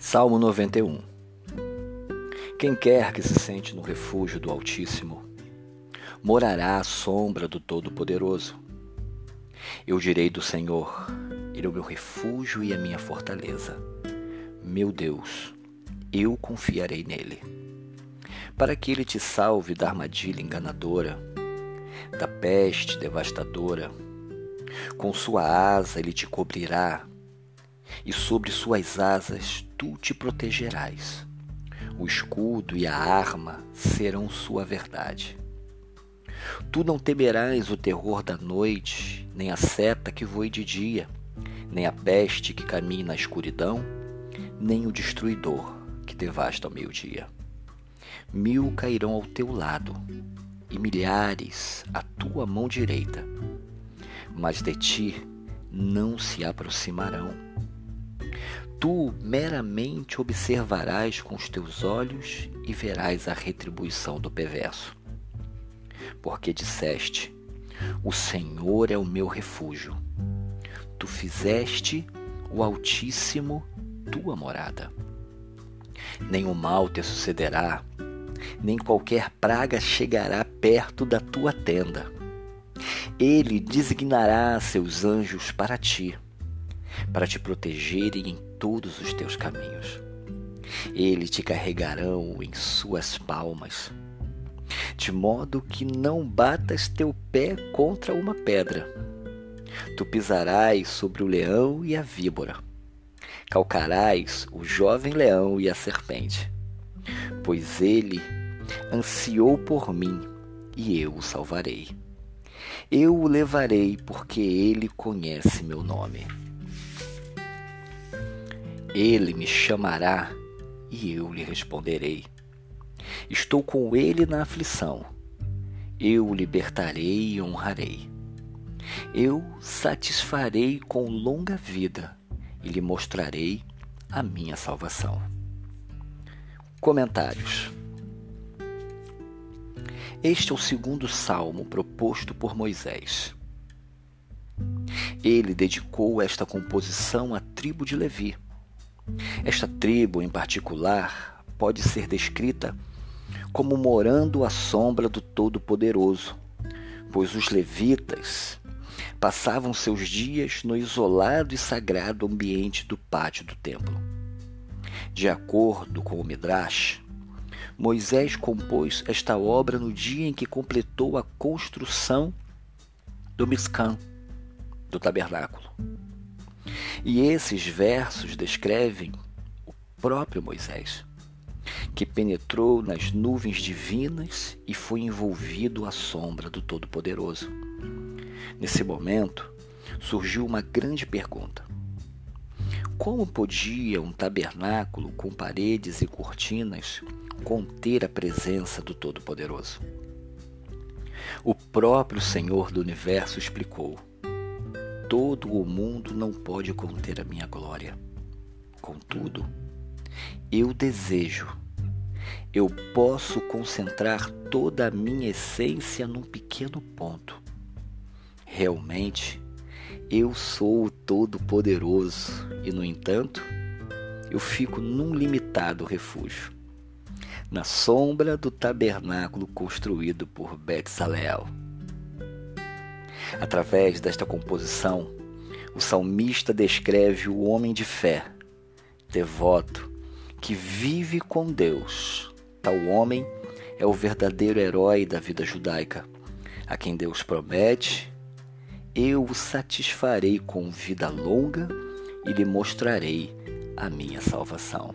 Salmo 91 Quem quer que se sente no refúgio do Altíssimo, morará à sombra do Todo-Poderoso. Eu direi do Senhor, Ele é o meu refúgio e a minha fortaleza. Meu Deus, eu confiarei nele. Para que ele te salve da armadilha enganadora, da peste devastadora, com sua asa ele te cobrirá e sobre suas asas tu te protegerás. O escudo e a arma serão sua verdade. Tu não temerás o terror da noite, nem a seta que voe de dia, nem a peste que caminhe na escuridão, nem o destruidor que devasta ao meio-dia. Mil cairão ao teu lado e milhares à tua mão direita, mas de ti não se aproximarão Tu meramente observarás com os teus olhos e verás a retribuição do perverso. Porque disseste: O Senhor é o meu refúgio. Tu fizeste o Altíssimo tua morada. Nenhum mal te sucederá, nem qualquer praga chegará perto da tua tenda. Ele designará seus anjos para ti para te protegerem em todos os teus caminhos. Eles te carregarão em suas palmas, de modo que não batas teu pé contra uma pedra. Tu pisarás sobre o leão e a víbora, calcarás o jovem leão e a serpente, pois ele ansiou por mim e eu o salvarei. Eu o levarei porque ele conhece meu nome. Ele me chamará e eu lhe responderei. Estou com ele na aflição. Eu o libertarei e honrarei. Eu satisfarei com longa vida e lhe mostrarei a minha salvação. Comentários. Este é o segundo salmo proposto por Moisés. Ele dedicou esta composição à tribo de Levi esta tribo, em particular, pode ser descrita como morando à sombra do Todo-Poderoso, pois os levitas passavam seus dias no isolado e sagrado ambiente do pátio do templo. De acordo com o Midrash, Moisés compôs esta obra no dia em que completou a construção do Miscan, do tabernáculo. E esses versos descrevem o próprio Moisés, que penetrou nas nuvens divinas e foi envolvido à sombra do Todo-Poderoso. Nesse momento, surgiu uma grande pergunta: Como podia um tabernáculo com paredes e cortinas conter a presença do Todo-Poderoso? O próprio Senhor do universo explicou todo o mundo não pode conter a minha glória. Contudo, eu desejo, eu posso concentrar toda a minha essência num pequeno ponto. Realmente, eu sou o Todo-Poderoso e, no entanto, eu fico num limitado refúgio, na sombra do tabernáculo construído por Betzalel. Através desta composição, o salmista descreve o homem de fé, devoto, que vive com Deus. Tal homem é o verdadeiro herói da vida judaica, a quem Deus promete: Eu o satisfarei com vida longa e lhe mostrarei a minha salvação.